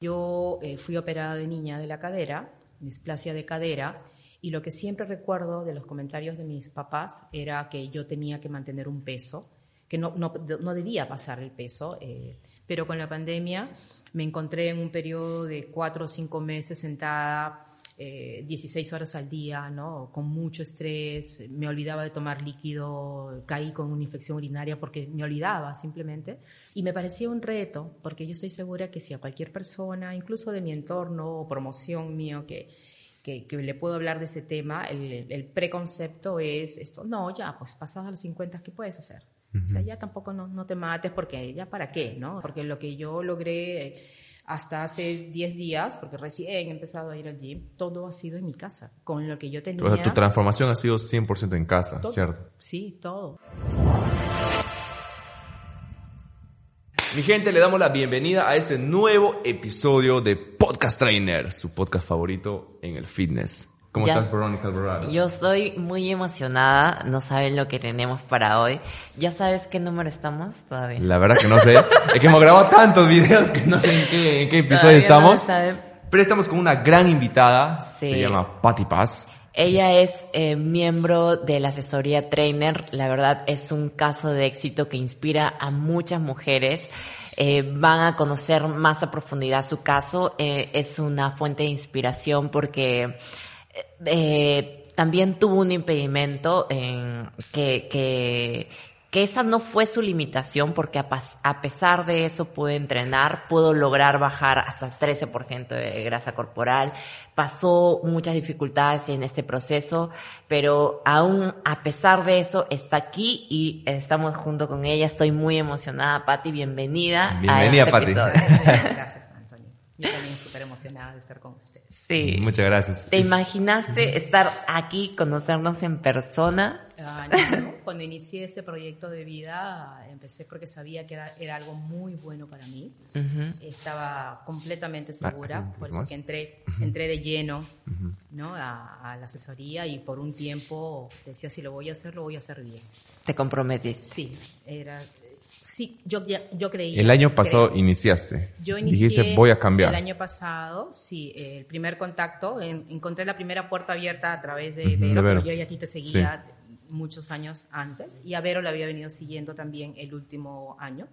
Yo eh, fui operada de niña de la cadera, displasia de cadera, y lo que siempre recuerdo de los comentarios de mis papás era que yo tenía que mantener un peso, que no, no, no debía pasar el peso, eh, pero con la pandemia me encontré en un periodo de cuatro o cinco meses sentada 16 eh, horas al día, ¿no? Con mucho estrés, me olvidaba de tomar líquido, caí con una infección urinaria porque me olvidaba simplemente. Y me parecía un reto, porque yo estoy segura que si a cualquier persona, incluso de mi entorno o promoción mío, que, que, le puedo hablar de ese tema, el, preconcepto es esto, no, ya, pues pasados a los 50, ¿qué puedes hacer? O sea, ya tampoco no, no, te mates porque ya para qué, ¿no? Porque lo que yo logré hasta hace 10 días, porque recién he empezado a ir al gym, todo ha sido en mi casa, con lo que yo tenía. O sea, tu transformación ha sido 100% en casa, ¿cierto? Sí, todo. Mi gente, le damos la bienvenida a este nuevo episodio de Podcast Trainer, su podcast favorito en el fitness. ¿Cómo estás, Verónica Alvarado? Yo soy muy emocionada, no saben lo que tenemos para hoy. ¿Ya sabes qué número estamos todavía? La verdad que no sé. es que hemos grabado tantos videos que no sé en qué, en qué episodio estamos. Pero estamos con una gran invitada, se llama Patty Paz. Ella es eh, miembro de la asesoría Trainer. La verdad es un caso de éxito que inspira a muchas mujeres. Eh, van a conocer más a profundidad su caso. Eh, es una fuente de inspiración porque eh, también tuvo un impedimento en que, que, que esa no fue su limitación porque a, pesar de eso pudo entrenar, pudo lograr bajar hasta 13% de grasa corporal, pasó muchas dificultades en este proceso, pero aún a pesar de eso está aquí y estamos junto con ella. Estoy muy emocionada, Patti, bienvenida. Bienvenida, a Patti. Gracias. Yo también súper emocionada de estar con ustedes. Sí. Muchas gracias. ¿Te imaginaste estar aquí, conocernos en persona? Ah, Cuando inicié este proyecto de vida, empecé porque sabía que era, era algo muy bueno para mí. Estaba completamente segura, por eso que entré, entré de lleno ¿no? A, a, la asesoría y por un tiempo decía, si lo voy a hacer, lo voy a hacer bien. ¿Te comprometiste? Sí, era, Sí, yo, yo creí. El año pasado iniciaste. Yo inicié. Dijiste, voy a cambiar. El año pasado, sí, el primer contacto, encontré la primera puerta abierta a través de Vero, yo ya a ti te seguía muchos años antes, y a Vero la había venido siguiendo también el último año.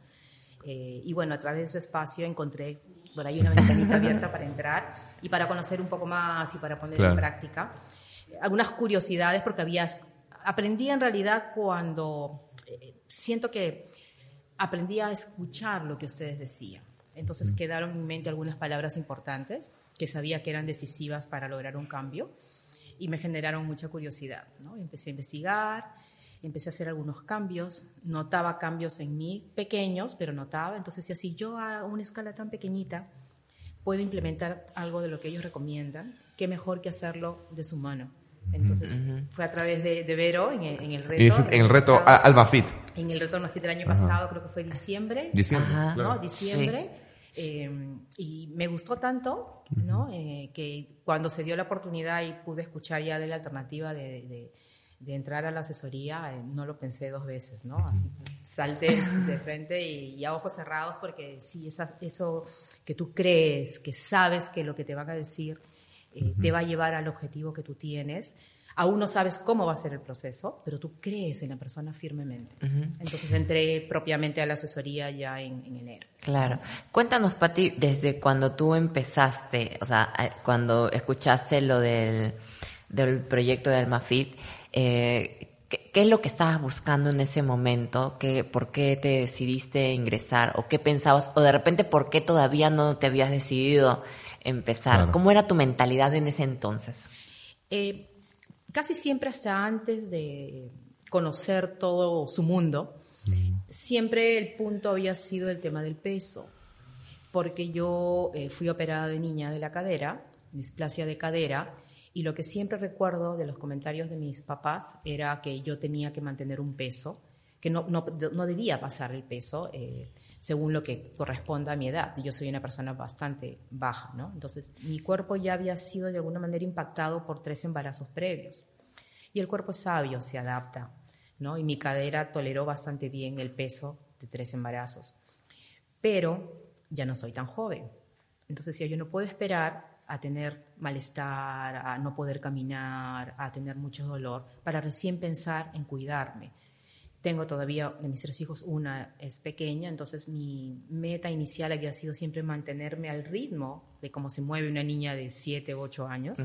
Eh, y bueno, a través de ese espacio encontré por ahí una ventanita abierta para entrar y para conocer un poco más y para poner en práctica algunas curiosidades, porque había. Aprendí en realidad cuando. Eh, siento que aprendí a escuchar lo que ustedes decían. Entonces mm. quedaron en mi mente algunas palabras importantes que sabía que eran decisivas para lograr un cambio y me generaron mucha curiosidad. ¿no? Empecé a investigar, empecé a hacer algunos cambios, notaba cambios en mí, pequeños, pero notaba. Entonces, si yo a una escala tan pequeñita puedo implementar algo de lo que ellos recomiendan, qué mejor que hacerlo de su mano. Entonces fue a través de, Vero en el, reto. en el reto Alma Fit. En el reto Alma Fit del año pasado, creo que fue diciembre. Diciembre. ¿no? Diciembre. Eh, y me gustó tanto, ¿no? Eh, que cuando se dio la oportunidad y pude escuchar ya de la alternativa de, de, entrar a la asesoría, eh, no lo pensé dos veces, ¿no? Así salté de frente y, a ojos cerrados porque sí, esa, eso que tú crees, que sabes que lo que te van a decir eh, te va a llevar al objetivo que tú tienes. Aún no sabes cómo va a ser el proceso, pero tú crees en la persona firmemente. Entonces entré propiamente a la asesoría ya en, enero. Claro. Cuéntanos, Pati, desde cuando tú empezaste, o sea, eh, cuando escuchaste lo del, del proyecto de Almafit, eh, ¿qué, ¿qué, es lo que estabas buscando en ese momento? ¿Qué, ¿Por qué te decidiste ingresar? ¿O qué pensabas? ¿O de repente por qué todavía no te habías decidido empezar. ¿Cómo era tu mentalidad en ese entonces? Eh, casi siempre hasta antes de conocer todo su mundo, siempre el punto había sido el tema del peso. porque yo eh, fui operada de niña de la cadera, displasia de cadera, y lo que siempre recuerdo de los comentarios de mis papás era que yo tenía que mantener un peso, que no, no, no debía pasar el peso. Eh, según lo que corresponda a mi edad. Yo soy una persona bastante baja, ¿no? Entonces, mi cuerpo ya había sido de alguna manera impactado por tres embarazos previos. Y el cuerpo es sabio, se adapta, ¿no? Y mi cadera toleró bastante bien el peso de tres embarazos. Pero ya no soy tan joven. Entonces, yo no puedo esperar a tener malestar, a no poder caminar, a tener mucho dolor, para recién pensar en cuidarme. Tengo todavía de mis tres hijos, una es pequeña, entonces mi meta inicial había sido siempre mantenerme al ritmo de cómo se mueve una niña de 7 u 8 años.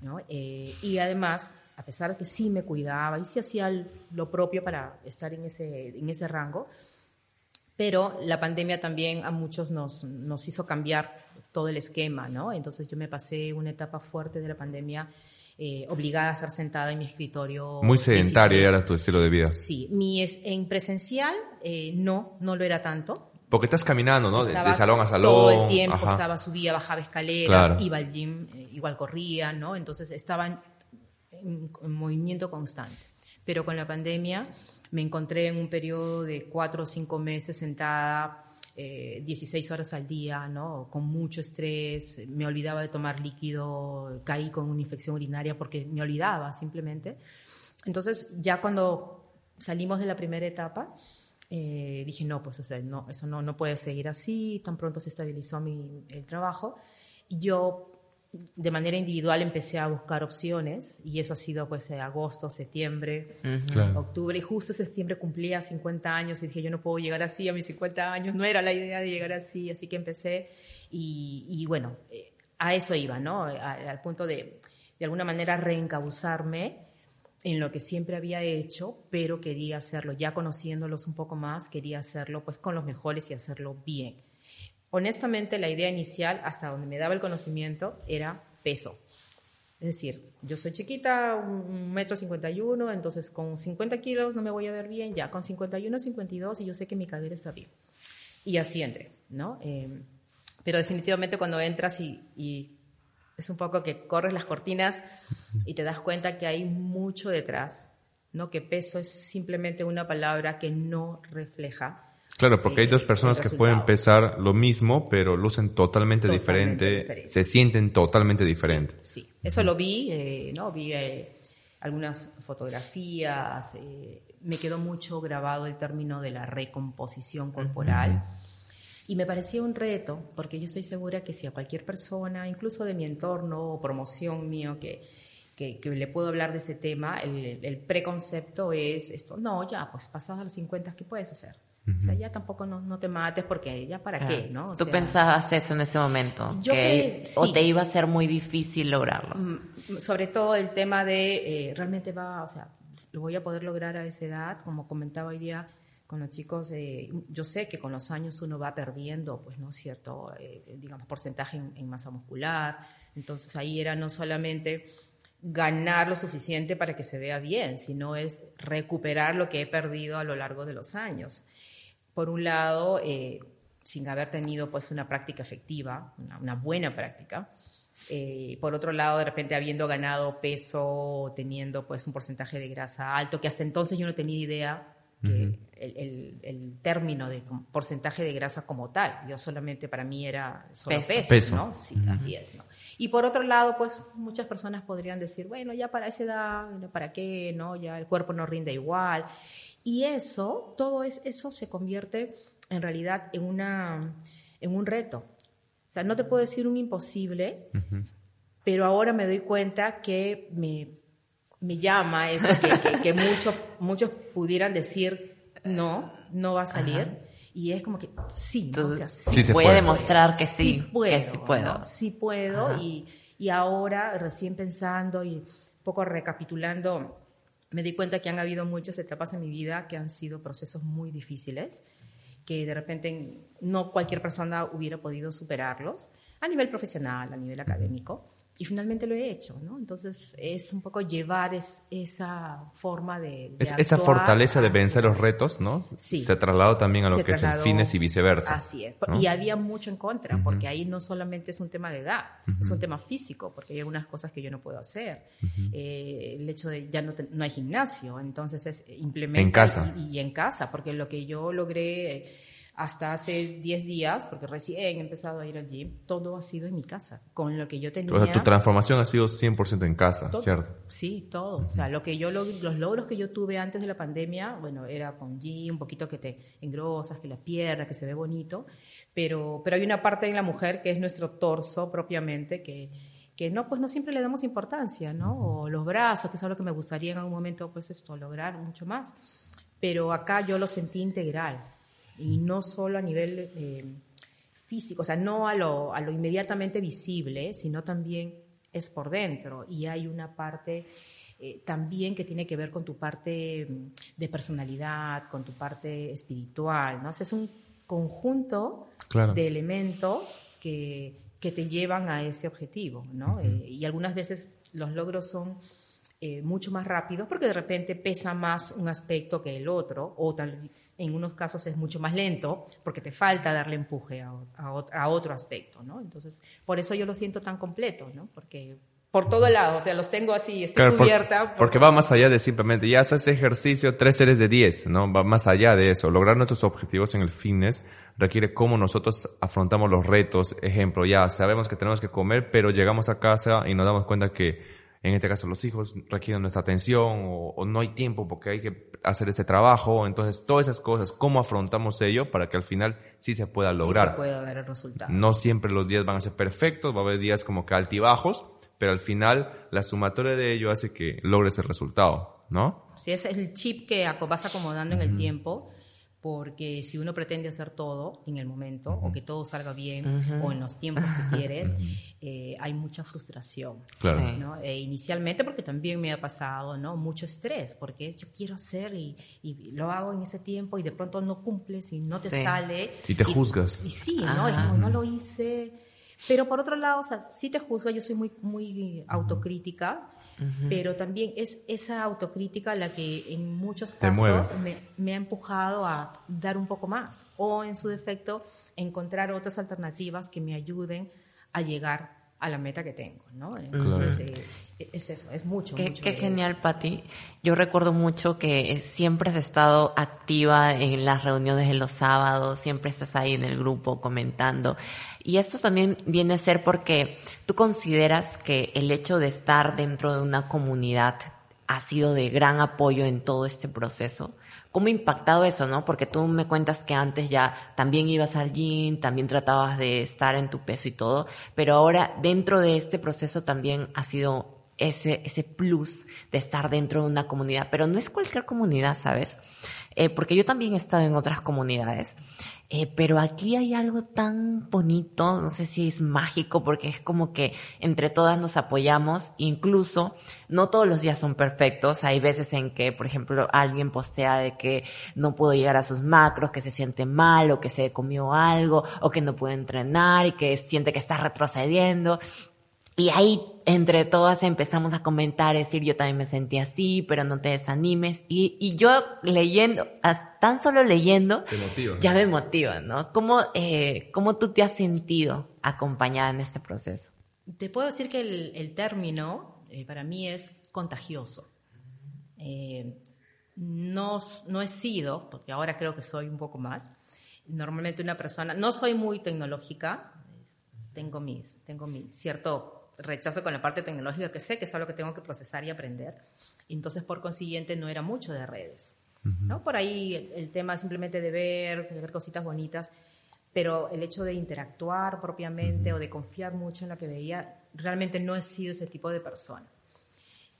¿no? Eh, y además, a pesar de que sí me cuidaba y sí hacía lo propio para estar en ese, en ese rango, pero la pandemia también a muchos nos, nos hizo cambiar todo el esquema, ¿no? Entonces yo me pasé una etapa fuerte de la pandemia eh, obligada a estar sentada en mi escritorio. Muy sedentaria era tu estilo de vida. Sí, mi en presencial eh, no, no lo era tanto. Porque estás caminando, ¿no? de, salón a salón. Todo el tiempo estaba, subía, bajaba escaleras, iba al gym, eh, igual corría, ¿no? Entonces estaba en, movimiento constante. Pero con la pandemia me encontré en un periodo de cuatro o cinco meses sentada 16 eh, horas al día, ¿no? Con mucho estrés, me olvidaba de tomar líquido, caí con una infección urinaria porque me olvidaba simplemente. Entonces, ya cuando salimos de la primera etapa, eh, dije, no, pues no, eso no, no puede seguir así, tan pronto se estabilizó mi, el trabajo. Y yo de manera individual empecé a buscar opciones y eso ha sido pues agosto, septiembre, octubre y justo septiembre cumplía 50 años y dije yo no puedo llegar así a mis 50 años, no era la idea de llegar así, así que empecé y, bueno, eh, a eso iba, ¿no? al punto de de alguna manera reencauzarme en lo que siempre había hecho, pero quería hacerlo, ya conociéndolos un poco más, quería hacerlo pues con los mejores y hacerlo bien. Honestamente, la idea inicial, hasta donde me daba el conocimiento, era peso. Es decir, yo soy chiquita, un metro cincuenta y uno, entonces con 50 kilos no me voy a ver bien, ya con 51, 52 y yo sé que mi cadera está bien. Y así entré, ¿no? Em, pero definitivamente cuando entras y, es un poco que corres las cortinas y te das cuenta que hay mucho detrás, ¿no? Que peso es simplemente una palabra que no refleja Claro, porque hay dos personas que pueden pesar lo mismo, pero lucen totalmente, diferente, se sienten totalmente diferentes. Sí, eso lo vi, eh, ¿no? Vi eh, algunas fotografías, eh, me quedó mucho grabado el término de la recomposición corporal. Y me parecía un reto, porque yo estoy segura que si a cualquier persona, incluso de mi entorno o promoción mío, que, que, le puedo hablar de ese tema, el, el preconcepto es esto, no, ya, pues pasados a los 50, ¿qué puedes hacer? O sea, ya tampoco no, no, te mates porque ya para qué, ¿no? Tú pensabas eso en ese momento, que, o te iba a ser muy difícil lograrlo. Mm, sobre todo el tema de eh, realmente va, o sea, lo voy a poder lograr a esa edad, como comentaba hoy día con los chicos, eh, yo sé que con los años uno va perdiendo, pues, ¿no? Cierto, eh, digamos, porcentaje en, en masa muscular, entonces ahí era no solamente ganar lo suficiente para que se vea bien, sino es recuperar lo que he perdido a lo largo de los años por un lado, eh, sin haber tenido pues una práctica efectiva, una, buena práctica. Eh, por otro lado, de repente habiendo ganado peso, teniendo pues un porcentaje de grasa alto, que hasta entonces yo no tenía idea que el, término de porcentaje de grasa como tal. Yo solamente para mí era solo peso, ¿no? Sí, así es, ¿no? Y por otro lado, pues muchas personas podrían decir, bueno, ya para esa edad, ¿para qué? ¿No? Ya el cuerpo no rinde igual. Y eso, todo eso se convierte en realidad en, una, en un reto. O sea, no te puedo decir un imposible, pero ahora me doy cuenta que me, me llama eso, que, que, muchos, muchos pudieran decir, no, no va a salir. Y es como que sí, ¿no? o sea, sí, voy a demostrar que sí, puedo, sí puedo. Sí puedo y, y, ahora recién pensando y un poco recapitulando me di cuenta que han habido muchas etapas en mi vida que han sido procesos muy difíciles, que de repente no cualquier persona hubiera podido superarlos a nivel profesional, a nivel académico, y finalmente lo he hecho, ¿no? Entonces es un poco llevar esa forma de... esa fortaleza de vencer los retos, ¿no? Sí. Se trasladó también a lo que es el fines y viceversa. Así es. Y había mucho en contra, porque ahí no solamente es un tema de edad, es un tema físico, porque hay algunas cosas que yo no puedo hacer. Eh, el hecho de ya no, no hay gimnasio, entonces es implementar... En casa. Y, y, en casa, porque lo que yo logré hasta hace 10 días, porque recién he empezado a ir al gym, todo ha sido en mi casa, con lo que yo tenía. O sea, tu transformación ha sido 100% en casa, ¿cierto? Sí, todo. O sea, lo que yo, los logros que yo tuve antes de la pandemia, bueno, era con gym, un poquito que te engrosas, que la pierna, que se ve bonito, pero, pero hay una parte en la mujer que es nuestro torso propiamente, que, que no, pues no siempre le damos importancia, ¿no? O los brazos, que es algo que me gustaría en algún momento, pues esto, lograr mucho más. Pero acá yo lo sentí integral y no solo a nivel eh, físico, o sea, no a lo, a lo inmediatamente visible, sino también es por dentro y hay una parte eh, también que tiene que ver con tu parte mm, de personalidad, con tu parte espiritual, ¿no? es un conjunto de elementos que, que, te llevan a ese objetivo, ¿no? Eh, y algunas veces los logros son mucho más rápidos porque de repente pesa más un aspecto que el otro, o tal en unos casos es mucho más lento porque te falta darle empuje a, a, otro aspecto, ¿no? Entonces, por eso yo lo siento tan completo, ¿no? Porque por todo lado, o sea, los tengo así, estoy cubierta. porque va más allá de simplemente, ya haces ejercicio tres series de 10, ¿no? Va más allá de eso. Lograr nuestros objetivos en el fitness requiere cómo nosotros afrontamos los retos. Ejemplo, ya sabemos que tenemos que comer, pero llegamos a casa y nos damos cuenta que en este caso los hijos requieren nuestra atención o, no hay tiempo porque hay que hacer ese trabajo. Entonces, todas esas cosas, ¿cómo afrontamos ello para que al final sí se pueda lograr? Sí se pueda dar el resultado. No siempre los días van a ser perfectos, va a haber días como que altibajos, pero al final la sumatoria de ello hace que logres el resultado, ¿no? Sí, ese es el chip que vas acomodando en el tiempo porque si uno pretende hacer todo en el momento o que todo salga bien o en los tiempos que quieres, eh, hay mucha frustración. Claro. E inicialmente porque también me ha pasado ¿no? mucho estrés, porque yo quiero hacer y, lo hago en ese tiempo y de pronto no cumples y no te sale. Y te juzgas. Y, sí, ¿no? no lo hice. Pero por otro lado, o sea, sí te juzgo, yo soy muy, muy autocrítica pero también es esa autocrítica la que en muchos casos me, ha empujado a dar un poco más o en su defecto encontrar otras alternativas que me ayuden a llegar a la meta que tengo, ¿no? Entonces, eh, es eso, es mucho. Qué, qué genial, Patti. Yo recuerdo mucho que siempre has estado activa en las reuniones de los sábados, siempre estás ahí en el grupo comentando. Y esto también viene a ser porque tú consideras que el hecho de estar dentro de una comunidad ha sido de gran apoyo en todo este proceso. ¿Cómo ha impactado eso, no? Porque tú me cuentas que antes ya también ibas al gym, también tratabas de estar en tu peso y todo, pero ahora dentro de este proceso también ha sido ese, ese plus de estar dentro de una comunidad, pero no es cualquier comunidad, ¿sabes? Eh, porque yo también he estado en otras comunidades eh, pero aquí hay algo tan bonito, no sé si es mágico, porque es como que entre todas nos apoyamos, incluso no todos los días son perfectos, hay veces en que, por ejemplo, alguien postea de que no pudo llegar a sus macros, que se siente mal, o que se comió algo, o que no puede entrenar y que siente que está retrocediendo. Y ahí entre todas empezamos a comentar, decir, yo también me sentí así, pero no te desanimes. Y, y yo leyendo, tan solo leyendo, ya me motiva, ¿no? ¿Cómo, eh, ¿Cómo tú te has sentido acompañada en este proceso? Te puedo decir que el, el término eh, para mí es contagioso. Eh, no, no he sido, porque ahora creo que soy un poco más, normalmente una persona, no soy muy tecnológica, tengo mis, tengo mi cierto rechazo con la parte tecnológica que sé que es algo que tengo que procesar y aprender. Entonces, por consiguiente, no era mucho de redes. ¿no? Por ahí el, tema simplemente de ver, de ver cositas bonitas, pero el hecho de interactuar propiamente o de confiar mucho en lo que veía, realmente no he sido ese tipo de persona.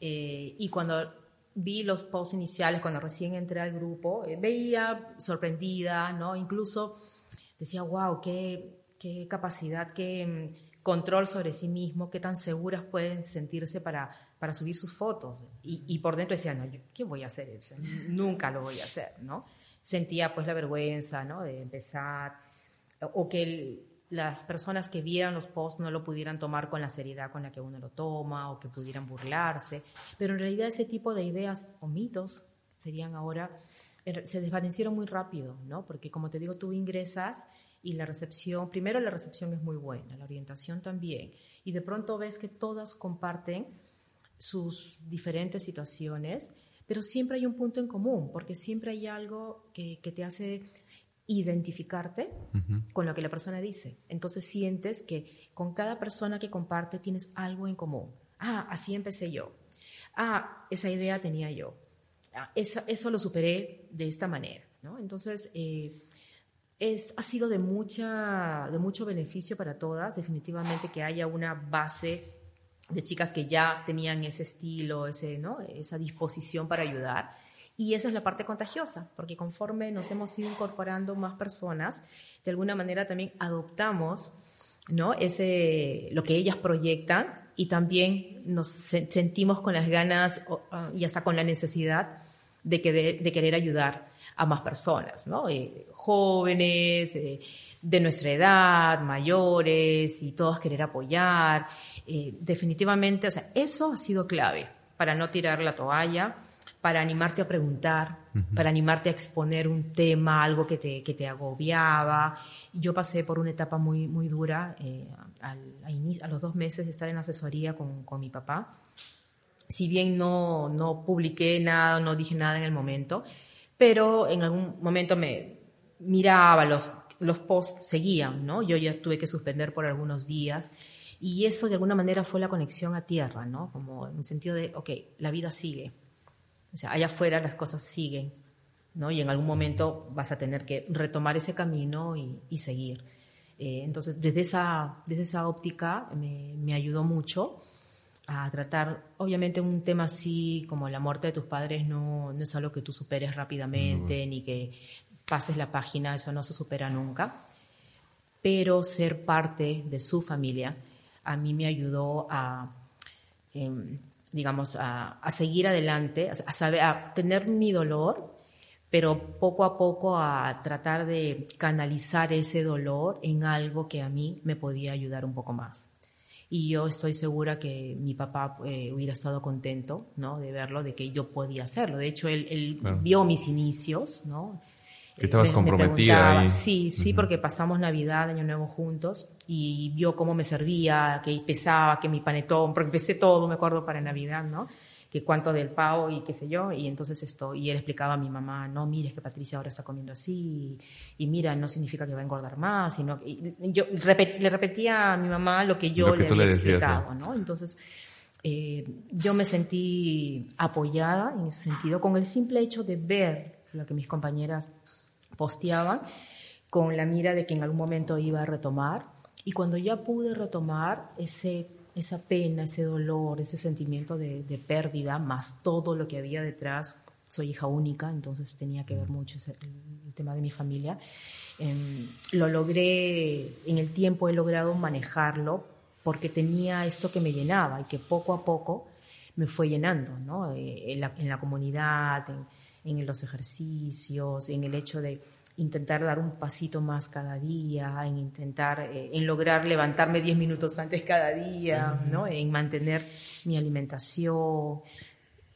Eh, y cuando vi los posts iniciales, cuando recién entré al grupo, eh, veía sorprendida, ¿no? Incluso decía, wow, qué, qué capacidad, qué control sobre sí mismo, qué tan seguras pueden sentirse para, para subir sus fotos. Y, por dentro decía, no, ¿qué voy a hacer eso? Nunca lo voy a hacer, ¿no? Sentía pues la vergüenza, ¿no? De empezar, o que las personas que vieran los posts no lo pudieran tomar con la seriedad con la que uno lo toma o que pudieran burlarse, pero en realidad ese tipo de ideas o mitos serían ahora, er, se desvanecieron muy rápido, ¿no? Porque como te digo, tú ingresas y la recepción, primero la recepción es muy buena, la orientación también, y de pronto ves que todas comparten sus diferentes situaciones, pero siempre hay un punto en común, porque siempre hay algo que, que te hace identificarte con lo que la persona dice. Entonces sientes que con cada persona que comparte tienes algo en común. Ah, así empecé yo. Ah, esa idea tenía yo. Ah, eso lo superé de esta manera. ¿no? Entonces, eh, es, ha sido de, mucha, de mucho beneficio para todas, definitivamente que haya una base de chicas que ya tenían ese estilo, ese, ¿no? esa disposición para ayudar y esa es la parte contagiosa, porque conforme nos hemos ido incorporando más personas, de alguna manera también adoptamos ¿no? Ese, lo que ellas proyectan y también nos sentimos con las ganas ah, y hasta con la necesidad de, de querer ayudar a más personas, ¿no? Eh, jóvenes, eh, de nuestra edad, mayores, y todos querer apoyar. Eh, definitivamente, o sea, eso ha sido clave para no tirar la toalla para animarte a preguntar, para animarte a exponer un tema, algo que te, que te agobiaba. Yo pasé por una etapa muy, muy dura eh, a, los dos meses de estar en asesoría con, con, mi papá. Si bien no, no publiqué nada, no dije nada en el momento, pero en algún momento me miraba, los, los posts seguían, ¿no? Yo ya tuve que suspender por algunos días. Y eso de alguna manera fue la conexión a tierra, ¿no? Como en el sentido de, ok, la vida sigue, o sea, allá afuera las cosas siguen, ¿no? Y en algún momento vas a tener que retomar ese camino y, seguir. Eh, entonces, desde esa, desde esa óptica me, ayudó mucho a tratar, obviamente un tema así como la muerte de tus padres no, no es algo que tú superes rápidamente, ni que pases la página, eso no se supera nunca, pero ser parte de su familia a mí me ayudó a... Em, digamos, a, seguir adelante, a, saber, a tener mi dolor, pero poco a poco a tratar de canalizar ese dolor en algo que a mí me podía ayudar un poco más. Y yo estoy segura que mi papá eh, hubiera estado contento, ¿no? De verlo, de que yo podía hacerlo. De hecho, él, él vio mis inicios, ¿no? Que estabas comprometida ahí. Sí, sí, porque pasamos Navidad, Año Nuevo juntos y vio cómo me servía, que pesaba, que mi panetón, porque empecé todo, me acuerdo, para Navidad, ¿no? Que cuánto del pavo y qué sé yo, y entonces esto, y él explicaba a mi mamá, no, mire, es que Patricia ahora está comiendo así, y, mira, no significa que va a engordar más, sino y yo le repetía a mi mamá lo que yo le había explicado, ¿no? Entonces, eh, yo me sentí apoyada en ese sentido, con el simple hecho de ver lo que mis compañeras posteaban con la mira de que en algún momento iba a retomar. Y cuando ya pude retomar ese, esa pena, ese dolor, ese sentimiento de, pérdida, más todo lo que había detrás, soy hija única, entonces tenía que ver mucho el, tema de mi familia. Em, lo logré, en el tiempo he logrado manejarlo porque tenía esto que me llenaba y que poco a poco me fue llenando, ¿no? Eh, en, la, en la comunidad, en, en los ejercicios, en el hecho de intentar dar un pasito más cada día, en intentar, eh, en lograr levantarme 10 minutos antes cada día, ¿no? en mantener mi alimentación.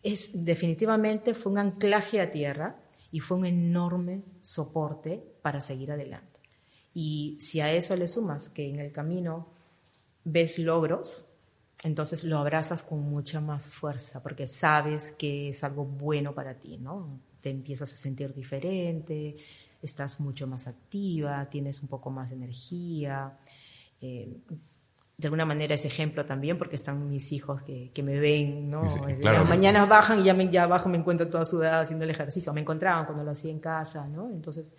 Es, definitivamente fue un anclaje a tierra y fue un enorme soporte para seguir adelante. Y si a eso le sumas que en el camino ves logros, entonces lo abrazas con mucha más fuerza porque sabes que es algo bueno para ti, ¿no? Te empiezas a sentir diferente, estás mucho más activa, tienes un poco más de energía. Eh, de alguna manera ese ejemplo también porque están mis hijos que, que me ven, ¿no? Las mañanas bajan y ya, me, ya abajo me encuentro toda sudada haciendo el ejercicio. Me encontraban cuando lo hacía en casa, ¿no? Entonces...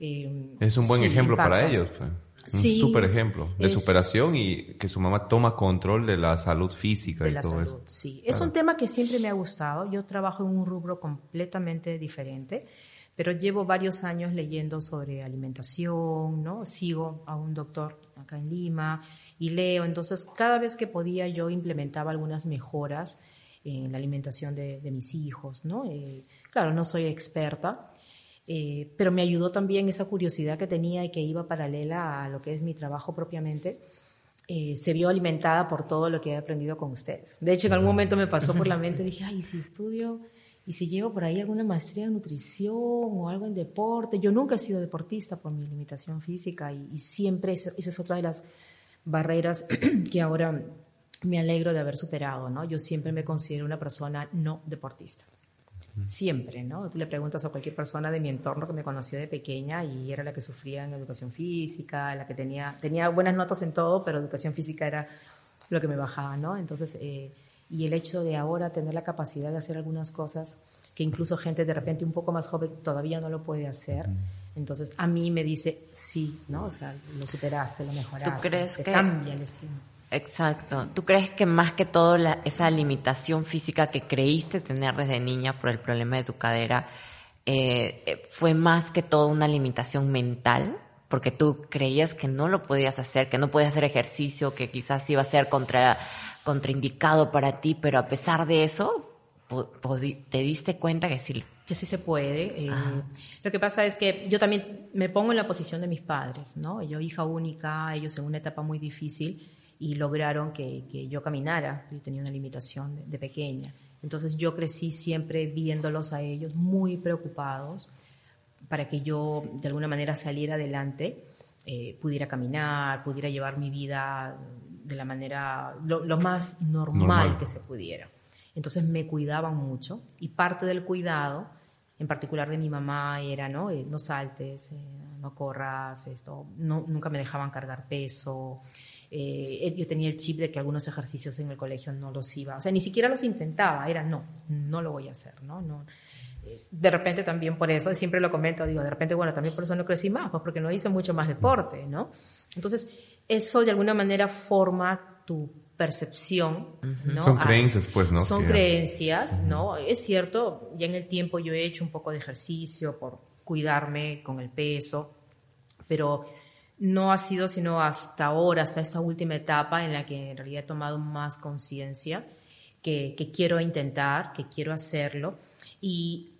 Eh, es un buen ejemplo para ellos. Pues. Un súper ejemplo de superación y que su mamá toma control de la salud física y todo eso. Sí, es un tema que siempre me ha gustado. Yo trabajo en un rubro completamente diferente, pero llevo varios años leyendo sobre alimentación, ¿no? Sigo a un doctor acá en Lima y leo. Entonces, cada vez que podía yo implementaba algunas mejoras en la alimentación de, mis hijos, ¿no? Eh, claro, no soy experta, Eh, pero me ayudó también esa curiosidad que tenía y que iba paralela a lo que es mi trabajo propiamente. Eh, se vio alimentada por todo lo que he aprendido con ustedes. De hecho, en algún momento me pasó por la mente, dije, ay, si estudio y si llevo por ahí alguna maestría en nutrición o algo en deporte. Yo nunca he sido deportista por mi limitación física y, siempre esa, esa es otra de las barreras que ahora me alegro de haber superado, ¿no? Yo siempre me considero una persona no deportista. Siempre, ¿no? Tú le preguntas a cualquier persona de mi entorno que me conoció de pequeña y era la que sufría en educación física, la que tenía, tenía buenas notas en todo, pero educación física era lo que me bajaba, ¿no? Entonces, eh, y el hecho de ahora tener la capacidad de hacer algunas cosas que incluso gente de repente un poco más joven todavía no lo puede hacer. Entonces, a mí me dice, sí, ¿no? O sea, lo superaste, lo mejoraste. ¿Tú crees que cambia el esquema? Exacto. ¿Tú crees que más que todo esa limitación física que creíste tener desde niña por el problema de tu cadera eh, eh, fue más que todo una limitación mental? Porque tú creías que no lo podías hacer, que no podías hacer ejercicio, que quizás iba a ser contra, contraindicado para ti, pero a pesar de eso, te diste cuenta que sí. Que sí se puede. Eh, lo que pasa es que yo también me pongo en la posición de mis padres, ¿no? Yo hija única, ellos en una etapa muy difícil y lograron que, que yo caminara. Yo tenía una limitación de, pequeña. Entonces yo crecí siempre viéndolos a ellos muy preocupados para que yo de alguna manera saliera adelante, eh, pudiera caminar, pudiera llevar mi vida de la manera lo, más normal, que se pudiera. Entonces me cuidaban mucho y parte del cuidado, en particular de mi mamá, era no, eh, no saltes, eh, no corras, esto, no, nunca me dejaban cargar peso. Eh, yo tenía el chip de que algunos ejercicios en el colegio no los iba, o sea, ni siquiera los intentaba, era no, no lo voy a hacer, ¿no? no eh, de repente también por eso, siempre lo comento, digo, de repente, bueno, también por eso no crecí más, pues porque no hice mucho más deporte, ¿no? Entonces, eso de alguna manera forma tu percepción. ¿no? Son creencias, pues, ¿no? Son creencias, ¿no? Es cierto, ya en el tiempo yo he hecho un poco de ejercicio por cuidarme con el peso, pero no ha sido sino hasta ahora, hasta esta última etapa en la que en realidad he tomado más conciencia que, quiero intentar, que quiero hacerlo. Y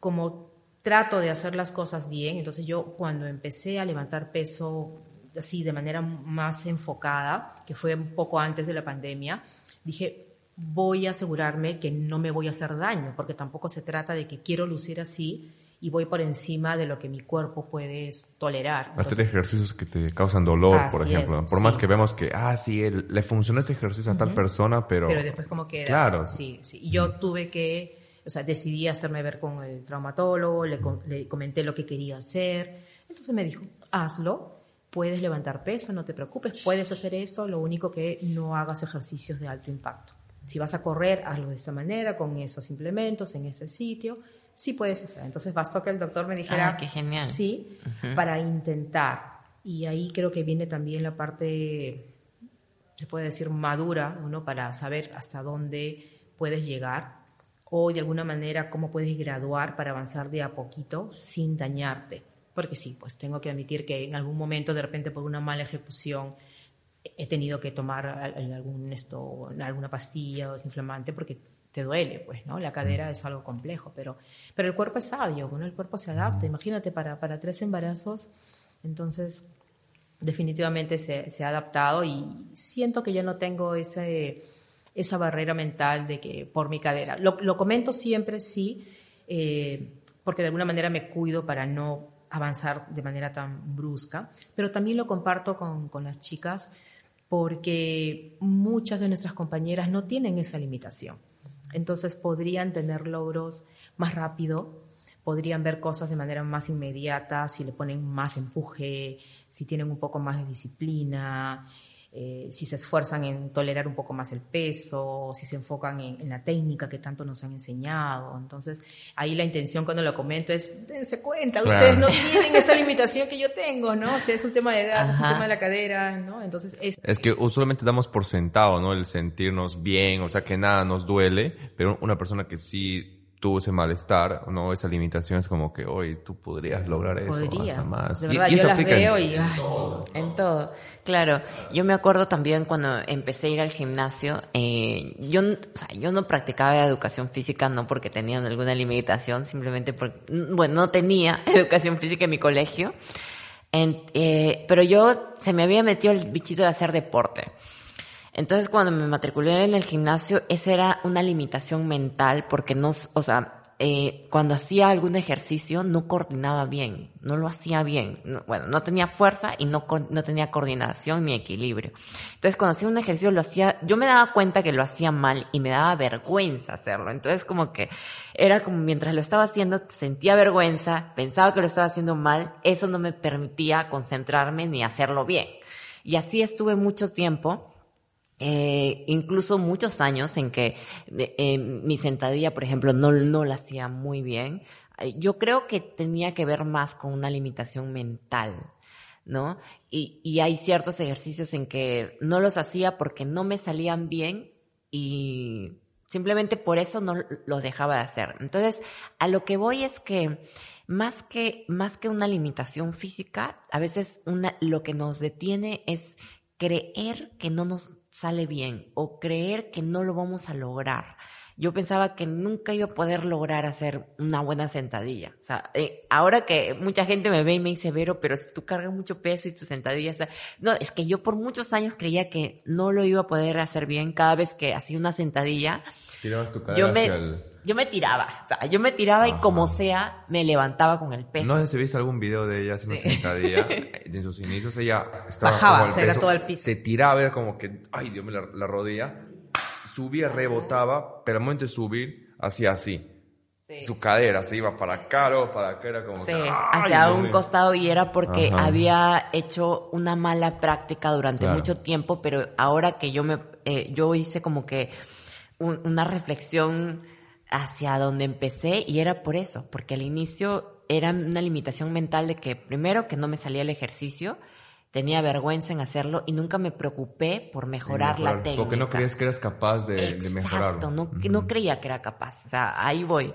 como trato de hacer las cosas bien, entonces yo cuando empecé a levantar peso así de manera más enfocada, que fue un poco antes de la pandemia, dije, voy a asegurarme que no me voy a hacer daño, porque tampoco se trata de que quiero lucir así, y voy por encima de lo que mi cuerpo puede tolerar. Hacer ejercicios que te causan dolor, por ejemplo. por más que vemos que, ah, sí, le funcionó este ejercicio a tal persona, pero... Pero después como que... Claro. Sí, sí. Y yo tuve que, o sea, decidí hacerme ver con el traumatólogo, le, le comenté lo que quería hacer. Entonces me dijo, hazlo, puedes levantar peso, no te preocupes, puedes hacer esto, lo único que no hagas ejercicios de alto impacto. Si vas a correr, hazlo de esta manera, con esos implementos, en ese sitio sí puedes hacer. Entonces bastó que el doctor me dijera, ah, qué genial. sí, para intentar. Y ahí creo que viene también la parte, se puede decir, madura, uno para saber hasta dónde puedes llegar o de alguna manera cómo puedes graduar para avanzar de a poquito sin dañarte. Porque sí, pues tengo que admitir que en algún momento, de repente, por una mala ejecución, he tenido que tomar algún esto, alguna pastilla o desinflamante porque te duele, pues, ¿no? La cadera es algo complejo, pero, pero el cuerpo es sabio, bueno, el cuerpo se adapta. Imagínate, para, para tres embarazos, entonces definitivamente se, se, ha adaptado y siento que ya no tengo ese, esa barrera mental de que por mi cadera. Lo, lo comento siempre, sí, eh, porque de alguna manera me cuido para no avanzar de manera tan brusca, pero también lo comparto con, con las chicas porque muchas de nuestras compañeras no tienen esa limitación. Entonces podrían tener logros más rápido, podrían ver cosas de manera más inmediata, si le ponen más empuje, si tienen un poco más de disciplina, eh, si se esfuerzan en tolerar un poco más el peso, si se enfocan en, la técnica que tanto nos han enseñado. Entonces, ahí la intención cuando lo comento es, dense cuenta, ustedes no tienen esa limitación que yo tengo, ¿no? O sea, es un tema de edad, es un tema de la cadera, ¿no? Entonces, es... Es que usualmente damos por sentado, ¿no? El sentirnos bien, o sea, que nada nos duele, pero una persona que sí tuvo ese malestar, no esa limitación es como que hoy tú podrías lograr eso Podría. hasta más. De verdad, yo las veo y en todo. en todo. Claro, yo me acuerdo también cuando empecé a ir al gimnasio, eh, yo, o sea, yo no practicaba educación física no porque tenía alguna limitación, simplemente porque, bueno, no tenía educación física en mi colegio, eh, pero yo se me había metido el bichito de hacer deporte. Entonces cuando me matriculé en el gimnasio, esa era una limitación mental porque no, o sea, eh, cuando hacía algún ejercicio no coordinaba bien, no lo hacía bien. bueno, no tenía fuerza y no, no tenía coordinación ni equilibrio. Entonces cuando hacía un ejercicio lo hacía, yo me daba cuenta que lo hacía mal y me daba vergüenza hacerlo. Entonces como que era como mientras lo estaba haciendo sentía vergüenza, pensaba que lo estaba haciendo mal, eso no me permitía concentrarme ni hacerlo bien. Y así estuve mucho tiempo eh, incluso muchos años en que eh, mi sentadilla, por ejemplo, no, no la hacía muy bien. Yo creo que tenía que ver más con una limitación mental, ¿no? Y, y hay ciertos ejercicios en que no los hacía porque no me salían bien y simplemente por eso no los dejaba de hacer. Entonces, a lo que voy es que más que, más que una limitación física, a veces una, lo que nos detiene es creer que no nos sale bien o creer que no lo vamos a lograr. Yo pensaba que nunca iba a poder lograr hacer una buena sentadilla. O sea, eh, ahora que mucha gente me ve y me dice, Vero, pero si tú cargas mucho peso y tu sentadilla está... No, es que yo por muchos años creía que no lo iba a poder hacer bien cada vez que hacía una sentadilla. Tirabas tu yo me, yo me tiraba. O sea, yo me tiraba y como sea, me levantaba con el peso. No sé si viste algún video de ella haciendo sentadilla. En sus inicios ella estaba Bajaba, se era todo el piso. Se tiraba, era como que, ay Dios mío, la, rodilla. Subía, rebotaba, pero al momento de subir, hacía así. Su cadera se iba para acá o para acá, era como sí, hacia un costado y era porque había hecho una mala práctica durante mucho tiempo, pero ahora que yo me, eh, yo hice como que una reflexión hacia donde empecé y era por eso, porque al inicio era una limitación mental de que primero que no me salía el ejercicio, tenía vergüenza en hacerlo y nunca me preocupé por mejorar, la técnica. Porque no creías que eras capaz de, de mejorarlo. No, no creía que era capaz, o sea, ahí voy.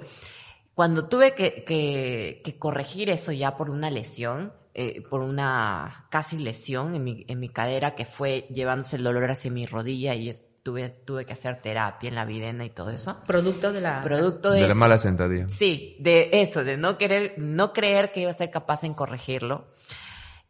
Cuando tuve que, que, corregir eso ya por una lesión, eh, por una casi lesión en mi, en mi cadera que fue llevándose el dolor hacia mi rodilla y es, tuve, tuve que hacer terapia en la videna y todo eso. Producto de la... Producto de... la mala sentadilla. Sí, de eso, de no querer, no creer que iba a ser capaz en corregirlo.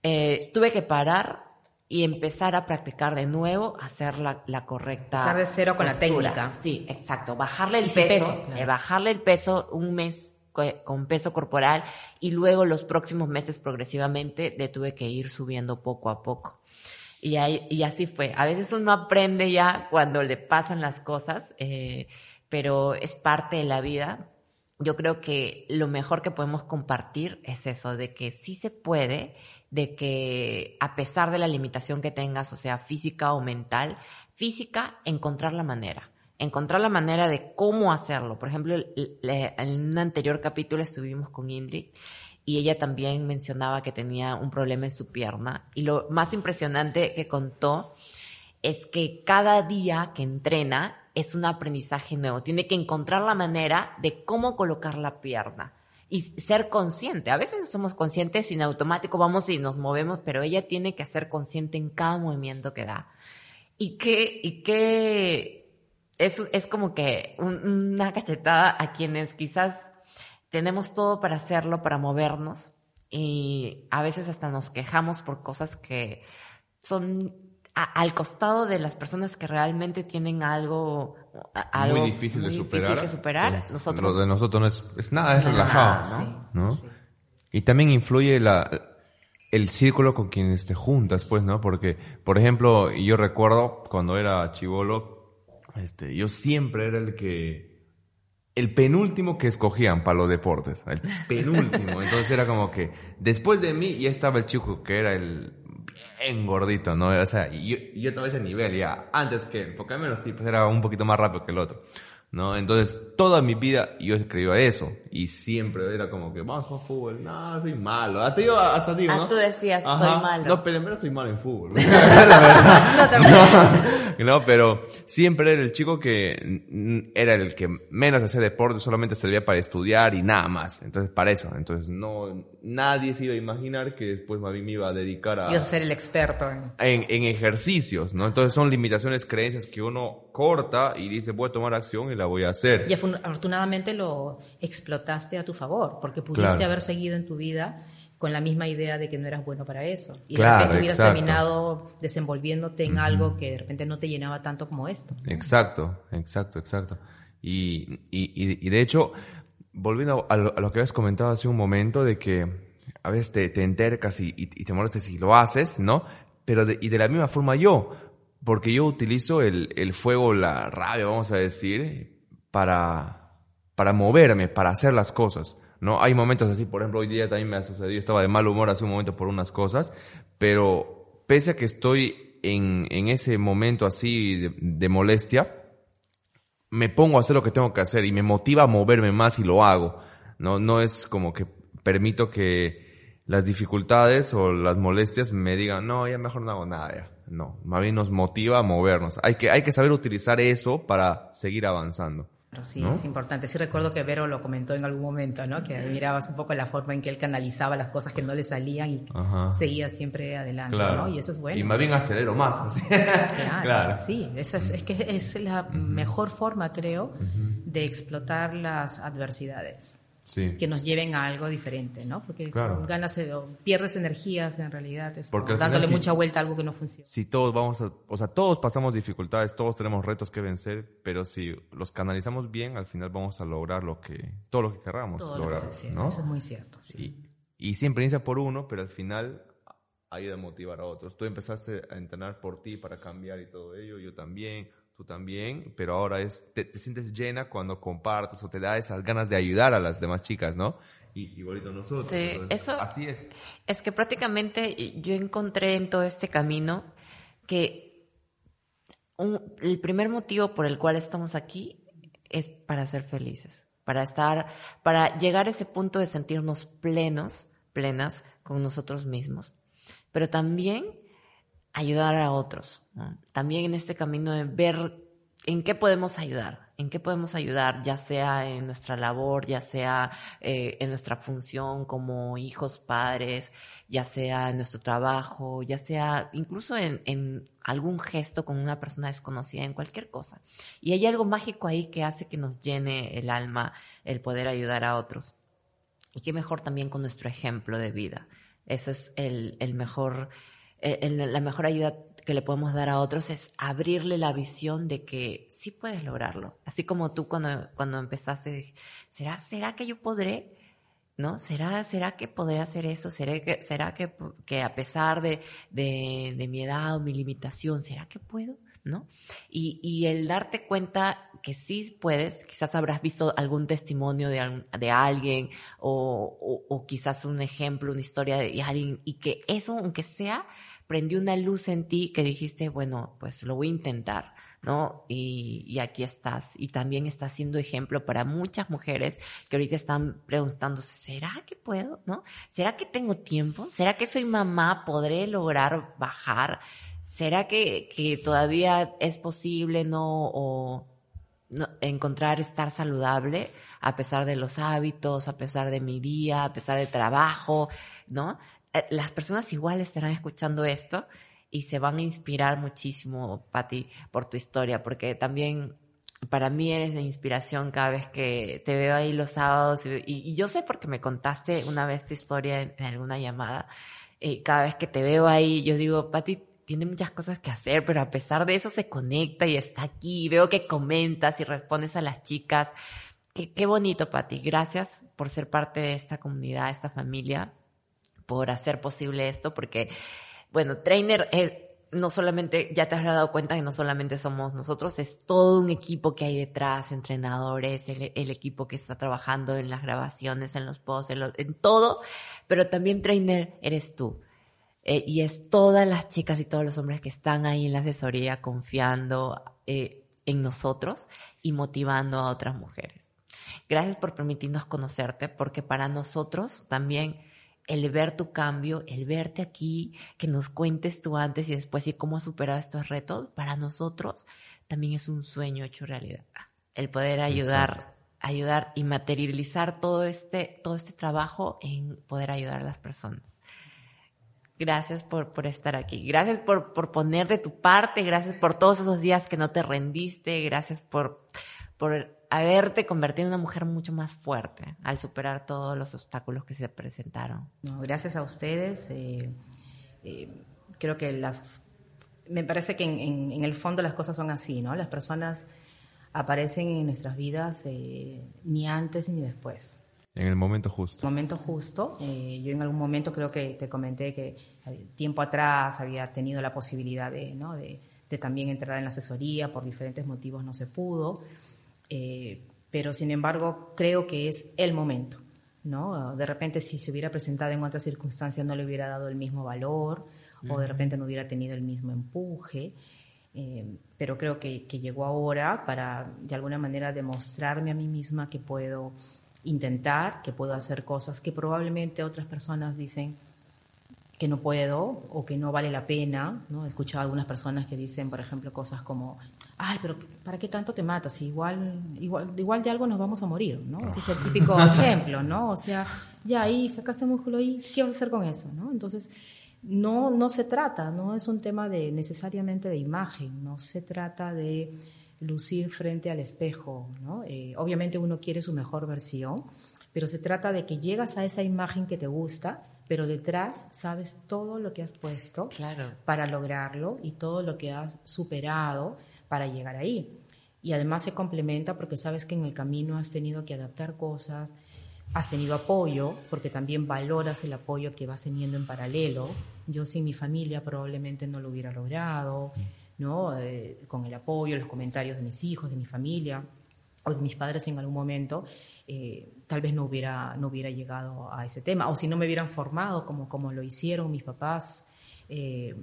Eh, tuve que parar y empezar a practicar de nuevo, hacer la, la correcta. Empezar de cero con la técnica. Sí, exacto. Bajarle el peso. Eh, bajarle el peso un mes con peso corporal y luego los próximos meses progresivamente le tuve que ir subiendo poco a poco. Y, ahí, y así fue. A veces uno aprende ya cuando le pasan las cosas, eh, pero es parte de la vida. Yo creo que lo mejor que podemos compartir es eso, de que sí se puede, de que a pesar de la limitación que tengas, o sea, física o mental, física, encontrar la manera encontrar la manera de cómo hacerlo. Por ejemplo, en un anterior capítulo estuvimos con Ingrid y ella también mencionaba que tenía un problema en su pierna. Y lo más impresionante que contó es que cada día que entrena es un aprendizaje nuevo. Tiene que encontrar la manera de cómo colocar la pierna y ser consciente. A veces no somos conscientes en automático vamos y nos movemos, pero ella tiene que ser consciente en cada movimiento que da. Y que, y que es, es como que una cachetada a quienes quizás tenemos todo para hacerlo, para movernos y a veces hasta nos quejamos por cosas que son al costado de las personas que realmente tienen algo, algo muy difícil de superar. superar. nosotros, lo de nosotros no es, es nada, es relajado, ¿no? Y también influye la, el círculo con quienes te juntas, pues, ¿no? Porque, por ejemplo, yo recuerdo cuando era chivolo, este, yo siempre era el que el penúltimo que escogían para los deportes. El penúltimo. Entonces era como que después de mí ya estaba el chico que era el bien gordito, ¿no? O sea, yo, yo tomé ese nivel ya antes que porque al menos sí, pues era un poquito más rápido que el otro. ¿No? Entonces, toda mi vida yo escribía eso. Y siempre era como que, vamos a jugar fútbol. No, soy malo. Hasta yo, hasta digo, ah, tú decías, soy malo. No, pero en verdad soy malo en fútbol. la verdad. No, no, pero siempre era el chico que era el que menos hacía deporte, solamente servía para estudiar y nada más. Entonces, para eso. Entonces, no, nadie se iba a imaginar que después mí me iba a dedicar a... A ser el experto en... en... ejercicios, ¿no? Entonces son limitaciones, creencias que uno corta y dice, voy a tomar acción y la voy a hacer. Y afortunadamente lo explotaste a tu favor, porque pudiste haber seguido en tu vida con la misma idea de que no eras bueno para eso. Y de repente hubieras terminado desenvolviéndote en algo que de repente no te llenaba tanto como esto. Exacto, exacto, exacto. Y, y, y de hecho, volviendo a lo, que habías comentado hace un momento, de que a veces te, te entercas y, te molestas si lo haces, ¿no? Pero de, y de la misma forma yo, porque yo utilizo el, el fuego, la rabia, vamos a decir, para, para moverme, para hacer las cosas. ¿no? Hay momentos así, por ejemplo, hoy día también me ha sucedido, estaba de mal humor hace un momento por unas cosas, pero pese a que estoy en, en ese momento así de, molestia, me pongo a hacer lo que tengo que hacer y me motiva a moverme más y lo hago, ¿no? No es como que permito que las dificultades o las molestias me digan, no, ya mejor no hago nada, ya. No, más bien nos motiva a movernos. Hay que, hay que saber utilizar eso para seguir avanzando. Sí, es importante. Sí recuerdo que Vero lo comentó en algún momento, ¿no? Que mirabas un poco la forma en que él canalizaba las cosas que no le salían y seguía siempre adelante, ¿no? Y eso es bueno. Y más bien acelero más. Claro, Sí, es, es, que es la mejor forma, creo, de explotar las adversidades que nos lleven a algo diferente, ¿no? Porque ganas, pierdes energías en realidad, dándole mucha vuelta a algo que no funciona. Si todos vamos a, o sea, todos pasamos dificultades, todos tenemos retos que vencer, pero si los canalizamos bien, al final vamos a lograr lo que, todo lo que querramos lograr, ¿no? Eso es muy cierto, sí. Y, y siempre inicia por uno, pero al final ayuda a motivar a otros. Tú empezaste a entrenar por ti para cambiar y todo ello, yo también tú también, pero ahora es, te, sientes llena cuando compartes o te da esas ganas de ayudar a las demás chicas, ¿no? Y igualito nosotros. Sí, eso, así es. Es que prácticamente yo encontré en todo este camino que el primer motivo por el cual estamos aquí es para ser felices, para estar, para llegar a ese punto de sentirnos plenos, plenas con nosotros mismos, pero también ayudar a otros. También en este camino de ver en qué podemos ayudar, en qué podemos ayudar, ya sea en nuestra labor, ya sea eh, en nuestra función como hijos, padres, ya sea en nuestro trabajo, ya sea incluso en, algún gesto con una persona desconocida, en cualquier cosa. Y hay algo mágico ahí que hace que nos llene el alma el poder ayudar a otros. Y qué mejor también con nuestro ejemplo de vida. Eso es el, el mejor eh, la mejor ayuda que le podemos dar a otros es abrirle la visión de que sí puedes lograrlo. Así como tú cuando, cuando empezaste, ¿será, ¿será que yo podré? ¿No? ¿Será, será que podré hacer eso? ¿Será que, será que, que a pesar de, de, de mi edad o mi limitación, ¿será que puedo? ¿no? Y, y, el darte cuenta que sí puedes, quizás habrás visto algún testimonio de, de alguien o, o, o, quizás un ejemplo, una historia de alguien y que eso, aunque sea, prendió una luz en ti que dijiste, bueno, pues lo voy a intentar, ¿no? Y, y, aquí estás. Y también estás siendo ejemplo para muchas mujeres que ahorita están preguntándose, ¿será que puedo? ¿No? ¿Será que tengo tiempo? ¿Será que soy mamá? ¿Podré lograr bajar? ¿Será que, que todavía es posible, no? O, no, encontrar estar saludable a pesar de los hábitos, a pesar de mi día, a pesar de trabajo, ¿no? Eh, las personas igual estarán escuchando esto y se van a inspirar muchísimo, Patti, por tu historia, porque también para mí eres de inspiración cada vez que te veo ahí los sábados y, yo sé porque me contaste una vez tu historia en, alguna llamada y cada vez que te veo ahí yo digo, Patti tiene muchas cosas que hacer, pero a pesar de eso se conecta y está aquí, veo que comentas y respondes a las chicas. Qué, qué bonito, Patti. Gracias por ser parte de esta comunidad, esta familia por hacer posible esto, porque, bueno, Trainer es, no solamente, ya te has dado cuenta que no solamente somos nosotros, es todo un equipo que hay detrás, entrenadores, el, equipo que está trabajando en las grabaciones, en los posts, en, todo, pero también Trainer eres tú. Eh, y es todas las chicas y todos los hombres que están ahí en la asesoría confiando eh, en nosotros y motivando a otras mujeres. Gracias por permitirnos conocerte, porque para nosotros también el ver tu cambio, el verte aquí, que nos cuentes tú antes y después y cómo has superado estos retos, para nosotros también es un sueño hecho realidad. El poder ayudar, ayudar y materializar todo este, todo este trabajo en poder ayudar a las personas. Gracias por, por estar aquí. Gracias por, por poner de tu parte. Gracias por todos esos días que no te rendiste. Gracias por, por haberte convertido en una mujer mucho más fuerte al superar todos los obstáculos que se presentaron. gracias a ustedes. Eh, eh, creo que las... Me parece que en, en, el fondo las cosas son así, ¿no? Las personas aparecen en nuestras vidas eh, ni antes ni después. En el momento justo. Momento justo. yo en algún momento creo que te comenté que tiempo atrás había tenido la posibilidad de, ¿no? de, de también entrar en la asesoría, por diferentes motivos no se pudo. Eh, pero sin embargo creo que es el momento. ¿no? De repente si se hubiera presentado en otras circunstancias no le hubiera dado el mismo valor o de repente no hubiera tenido el mismo empuje. Eh, pero creo que, que, llegó ahora para de alguna manera demostrarme a mí misma que puedo intentar, que puedo hacer cosas que probablemente otras personas dicen que no puedo o que no vale la pena. ¿no? He escuchado a algunas personas que dicen, por ejemplo, cosas como, ay, pero ¿para qué tanto te matas? Igual, igual, igual de algo nos vamos a morir, ¿no? Ese es el típico ejemplo, ¿no? O sea, ya ahí sacaste músculo y ¿qué vas a hacer con eso, no? Entonces, no, no se trata, no es un tema de necesariamente de imagen, no se trata de lucir frente al espejo, ¿no? Eh, obviamente uno quiere su mejor versión, pero se trata de que llegas a esa imagen que te gusta, pero detrás sabes todo lo que has puesto para lograrlo y todo lo que has superado para llegar ahí. Y además se complementa porque sabes que en el camino has tenido que adaptar cosas, has tenido apoyo, porque también valoras el apoyo que vas teniendo en paralelo. Yo sin mi familia probablemente no lo hubiera logrado, ¿no? Eh, con el apoyo, los comentarios de mis hijos, de mi familia o de mis padres en algún momento, eh, tal vez no hubiera, no hubiera llegado a ese tema. O si no me hubieran formado como, como lo hicieron mis papás, eh,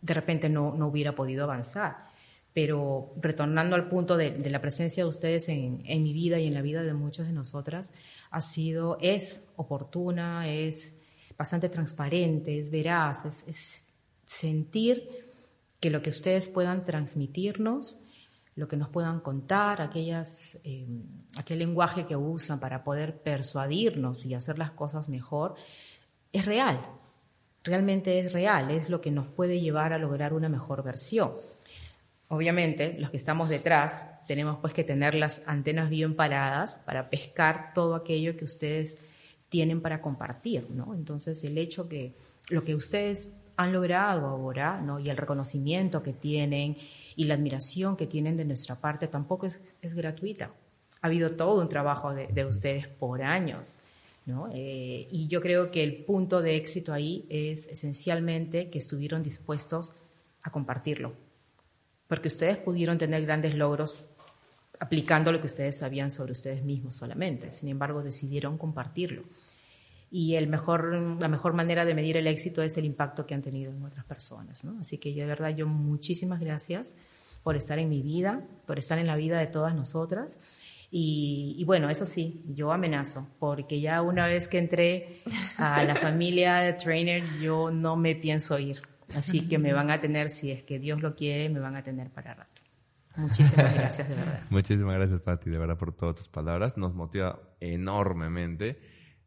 de repente no, no hubiera podido avanzar. Pero retornando al punto de, la presencia de ustedes en, mi vida y en la vida de muchas de nosotras, ha sido, es oportuna, es bastante transparente, es veraz, es, sentir que lo que ustedes puedan transmitirnos, lo que nos puedan contar, aquellas, eh, aquel lenguaje que usan para poder persuadirnos y hacer las cosas mejor, es real, realmente es real, es lo que nos puede llevar a lograr una mejor versión. Obviamente, los que estamos detrás tenemos pues que tener las antenas bien paradas para pescar todo aquello que ustedes tienen para compartir, ¿no? Entonces, el hecho que lo que ustedes han logrado ahora, ¿no? Y el reconocimiento que tienen y la admiración que tienen de nuestra parte tampoco es, gratuita. Ha habido todo un trabajo de, ustedes por años, ¿no? Eh, y yo creo que el punto de éxito ahí es esencialmente que estuvieron dispuestos a compartirlo porque ustedes pudieron tener grandes logros aplicando lo que ustedes sabían sobre ustedes mismos solamente. Sin embargo, decidieron compartirlo. Y el mejor, la mejor manera de medir el éxito es el impacto que han tenido en otras personas. ¿no? Así que yo de verdad, yo muchísimas gracias por estar en mi vida, por estar en la vida de todas nosotras. Y, y, bueno, eso sí, yo amenazo, porque ya una vez que entré a la familia de trainer, yo no me pienso ir. Así que me van a tener, si es que Dios lo quiere, me van a tener para rato. Muchísimas gracias, de verdad. Muchísimas gracias, Patti, de verdad, por todas tus palabras. Nos motiva enormemente.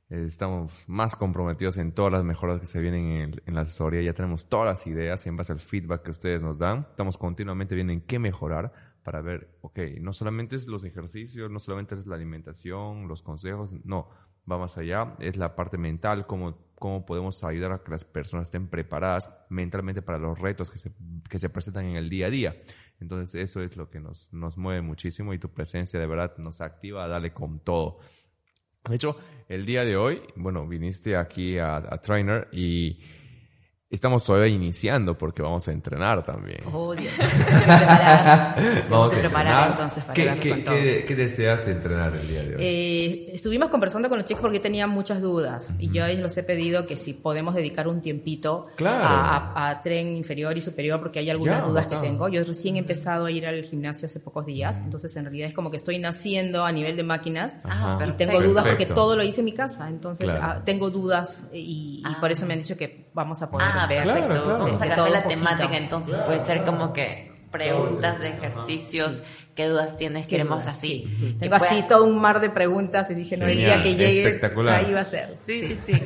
Estamos más comprometidos en todas las mejoras que se vienen en, la asesoría. Ya tenemos todas las ideas en base al feedback que ustedes nos dan. Estamos continuamente viendo en qué mejorar para ver, ok, no solamente es los ejercicios, no solamente es la alimentación, los consejos, no, va más allá, es la parte mental, cómo, cómo podemos ayudar a que las personas estén preparadas mentalmente para los retos que se, que se presentan en el día a día. Entonces eso es lo que nos, nos mueve muchísimo y tu presencia de verdad nos activa a darle con todo. De hecho, el día de hoy, bueno, viniste aquí a, a Trainer y estamos todavía iniciando porque vamos a entrenar también. Oh, Dios. vamos a preparar entonces para ¿Qué, qué, con todo. ¿qué, deseas entrenar el día de hoy? Eh, estuvimos conversando con los chicos porque tenía muchas dudas y yo les los he pedido que si podemos dedicar un tiempito a, tren inferior y superior porque hay algunas dudas que tengo. Yo recién he empezado a ir al gimnasio hace pocos días, entonces en realidad es como que estoy naciendo a nivel de máquinas y tengo dudas porque todo lo hice en mi casa, entonces ah, tengo dudas y, por eso me han dicho que vamos a poder ah, perfecto. Vamos a cambiar la temática entonces. Puede ser como que preguntas de ejercicios, qué dudas tienes, queremos así. Tengo así todo un mar de preguntas y dije, no, el día que llegue, ahí va a ser. Sí, sí, sí.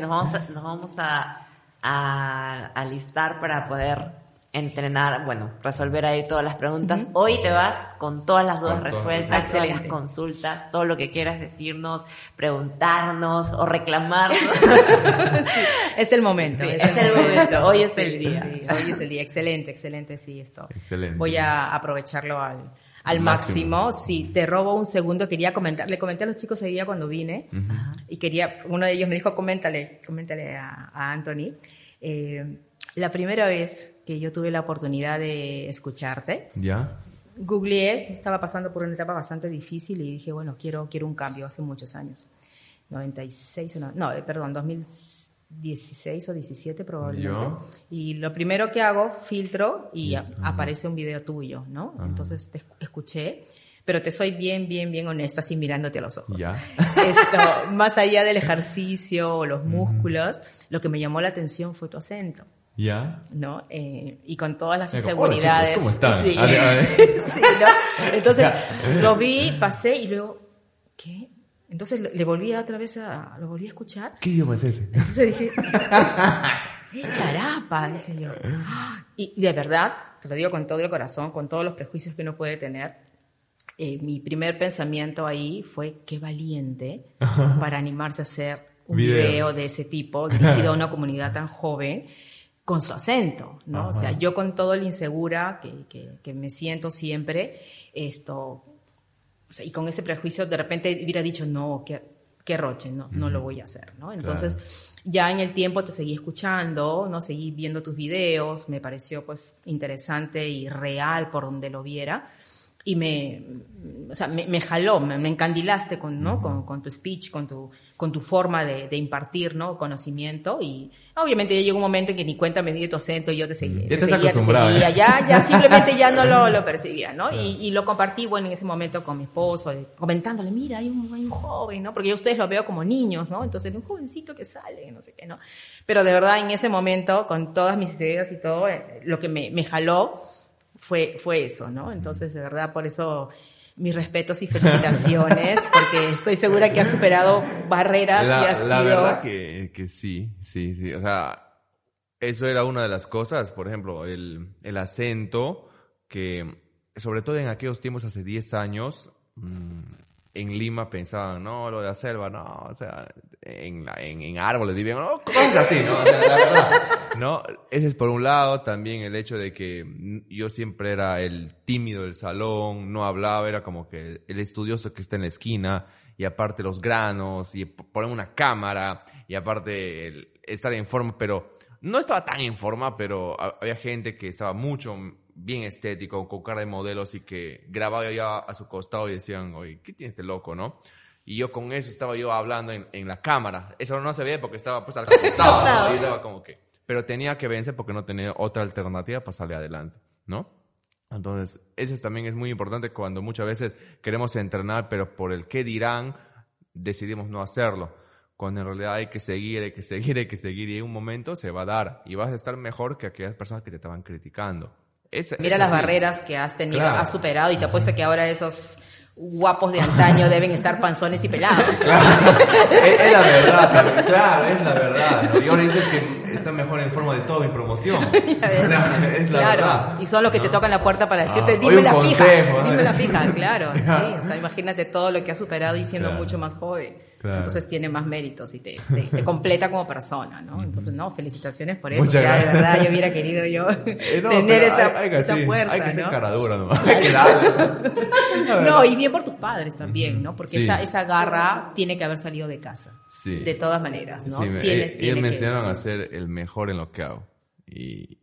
Nos vamos a, nos vamos a, a, a listar para poder entrenar, bueno, resolver ahí todas las preguntas. Hoy te vas con todas las dudas resueltas, todas las consultas, todo lo que quieras decirnos, preguntarnos o reclamarnos. es el momento. es, el, momento. Hoy es el día. hoy es el día. Excelente, excelente, sí, esto. Excelente. Voy a aprovecharlo al, al máximo. Sí, te robo un segundo. Quería comentar, le comenté a los chicos ese día cuando vine y quería, uno de ellos me dijo, coméntale, coméntale a, a Anthony. Eh, la primera vez que yo tuve la oportunidad de escucharte, ¿Ya? googleé, estaba pasando por una etapa bastante difícil y dije, bueno, quiero, quiero un cambio hace muchos años. 96 o no, no, eh, perdón, 2016 o 17 probablemente. Y lo primero que hago, filtro y aparece un video tuyo, ¿no? Entonces te escuché pero te soy bien, bien, bien honesta, así mirándote a los ojos. Ya. Esto, más allá del ejercicio o los músculos, lo que me llamó la atención fue tu acento. ¿Ya? ¿No? Eh, y con todas las inseguridades. ¿Cómo están? Sí. sí ¿no? Entonces, lo vi, pasé y luego, ¿qué? Entonces le volví otra vez a, lo volví a escuchar. ¿Qué idioma es ese? Entonces dije, es charapa, dije yo. Y de verdad, te lo digo con todo el corazón, con todos los prejuicios que uno puede tener, eh, mi primer pensamiento ahí fue, qué valiente para animarse a hacer un video de ese tipo, dirigido a una comunidad tan joven con su acento, ¿no? O sea, yo con todo lo insegura que, que, me siento siempre, esto, y con ese prejuicio de repente hubiera dicho, no, qué, qué roche, no, no lo voy a hacer, ¿no? Entonces, ya en el tiempo te seguí escuchando, ¿no? Seguí viendo tus videos, me pareció pues interesante y real por donde lo viera y me, o sea, me, jaló, me, encandilaste con, ¿no? con, con, tu speech, con tu, con tu forma de, de, impartir ¿no? conocimiento y obviamente ya llegó un momento en que ni cuenta me di tu acento y yo te seguía, ya te, seguía, te seguía, ya, ya simplemente ya no lo, lo percibía, ¿no? Y, y, lo compartí, bueno, en ese momento con mi esposo, comentándole, mira, hay un, hay un joven, ¿no? Porque yo ustedes lo veo como niños, ¿no? Entonces, un jovencito que sale, no sé qué, ¿no? Pero de verdad, en ese momento, con todas mis ideas y todo, eh, lo que me, me jaló fue, fue eso, ¿no? Entonces, de verdad, por eso mis respetos y felicitaciones, porque estoy segura que ha superado barreras la, y ha sido... La verdad que, que sí, sí, sí. O sea, eso era una de las cosas, por ejemplo, el, el acento, que sobre todo en aquellos tiempos, hace 10 años, mmm, en Lima pensaban, no, lo de la selva, no, o sea, en, en, en árboles vivían, no, cosas así, ¿no? O sea, la verdad, ¿no? Ese es por un lado, también el hecho de que yo siempre era el tímido del salón, no hablaba, era como que el estudioso que está en la esquina, y aparte los granos, y poner una cámara, y aparte el estar en forma, pero no estaba tan en forma, pero había gente que estaba mucho bien estético, con cara de modelos y que grababa ya a su costado y decían, oye, ¿qué tiene este loco, no? Y yo con eso estaba yo hablando en, en la cámara. Eso no se ve porque estaba pues al costado. y estaba como que... Pero tenía que vencer porque no tenía otra alternativa para salir adelante, ¿no? Entonces, eso también es muy importante cuando muchas veces queremos entrenar, pero por el qué dirán, decidimos no hacerlo. Cuando en realidad hay que seguir, hay que seguir, hay que seguir y en un momento se va a dar y vas a estar mejor que aquellas personas que te estaban criticando. Mira las barreras que has tenido, has superado y te apuesto que ahora esos guapos de antaño deben estar panzones y pelados. Claro, es, la verdad, claro, es la verdad. Y ahora dicen que está mejor en forma de todo mi promoción. es la claro, verdad. y son los que te tocan la puerta para decirte, ah, dime la fija, dime la fija, claro. Sí, o sea, imagínate todo lo que has superado y siendo mucho más joven. Entonces tiene más méritos y te, te, completa como persona, ¿no? Entonces, no, felicitaciones por eso. o sea, de verdad, yo hubiera querido yo eh, tener esa, esa fuerza, Hay que ser ¿no? caradura nomás. Hay que darle. no, y bien por tus padres también, ¿no? Porque esa, esa garra tiene que haber salido de casa. Sí. De todas maneras, ¿no? Sí, tiene, ellos me enseñaron a ser el mejor en lo que hago. Y,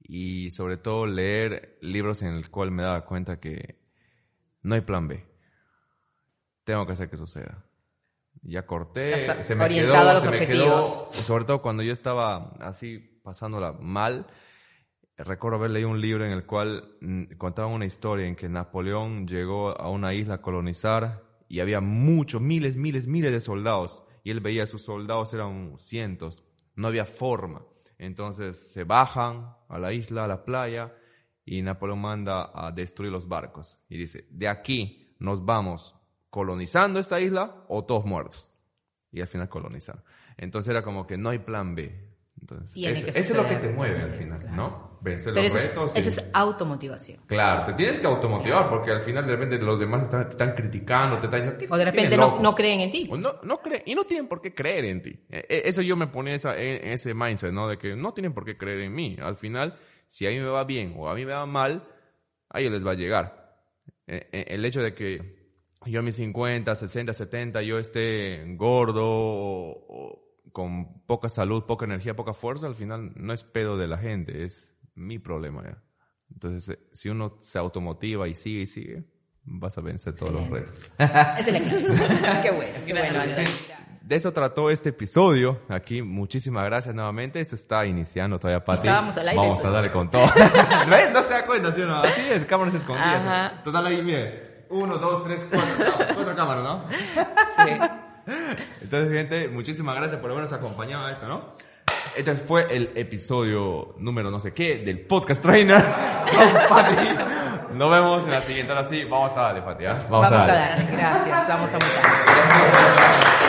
y sobre todo leer libros en el cual me daba cuenta que no hay plan B. Tengo que hacer que suceda. Ya corté, se me quedó, se me quedó, sobre todo cuando yo estaba así pasándola mal. Recuerdo haber leído un libro en el cual mm, contaba una historia en que Napoleón llegó a una isla a colonizar y había muchos, miles, miles, miles de soldados. Y él veía a sus soldados, eran cientos. No había forma. Entonces se bajan a la isla, a la playa, y Napoleón manda a destruir los barcos. Y dice, de aquí nos vamos colonizando esta isla o todos muertos. Y al final colonizar. Entonces era como que no hay plan B. Entonces, eso, es lo que te mueve al final, ¿no? Vencer los retos. Eso es automotivación. Claro, te tienes que automotivar porque al final de repente los demás te están, criticando, te están diciendo... O de repente no, no, creen en ti. no, no creen, y no tienen por qué creer en ti. E, e, eso yo me ponía esa, en ese mindset, ¿no? De que no tienen por qué creer en mí. Al final, si a mí me va bien o a mí me va mal, a ellos les va a llegar. E, el hecho de que yo a mis 50, 60, 70, yo esté gordo o, con poca salud, poca energía, poca fuerza, al final no es pedo de la gente, es mi problema ya. Entonces, eh, si uno se automotiva y sigue y sigue, vas a vencer todos los retos. Es el qué bueno, qué bueno. De eso trató este episodio. Aquí, muchísimas gracias nuevamente. Esto está iniciando todavía, Pati. Vamos a darle con todo. No se da cuenta, ¿sí o no? Así es, cámaras escondidas. Total ahí, mire. Uno, dos, tres, cuatro, cuatro cámaras, ¿no? Sí. Entonces, gente, muchísimas gracias por habernos acompañado a esto, ¿no? Este fue el episodio número no sé qué del Podcast Trainer Nos vemos en la siguiente. Ahora sí, vamos a darle, Pati. Vamos, a darle. Gracias, vamos a muchas.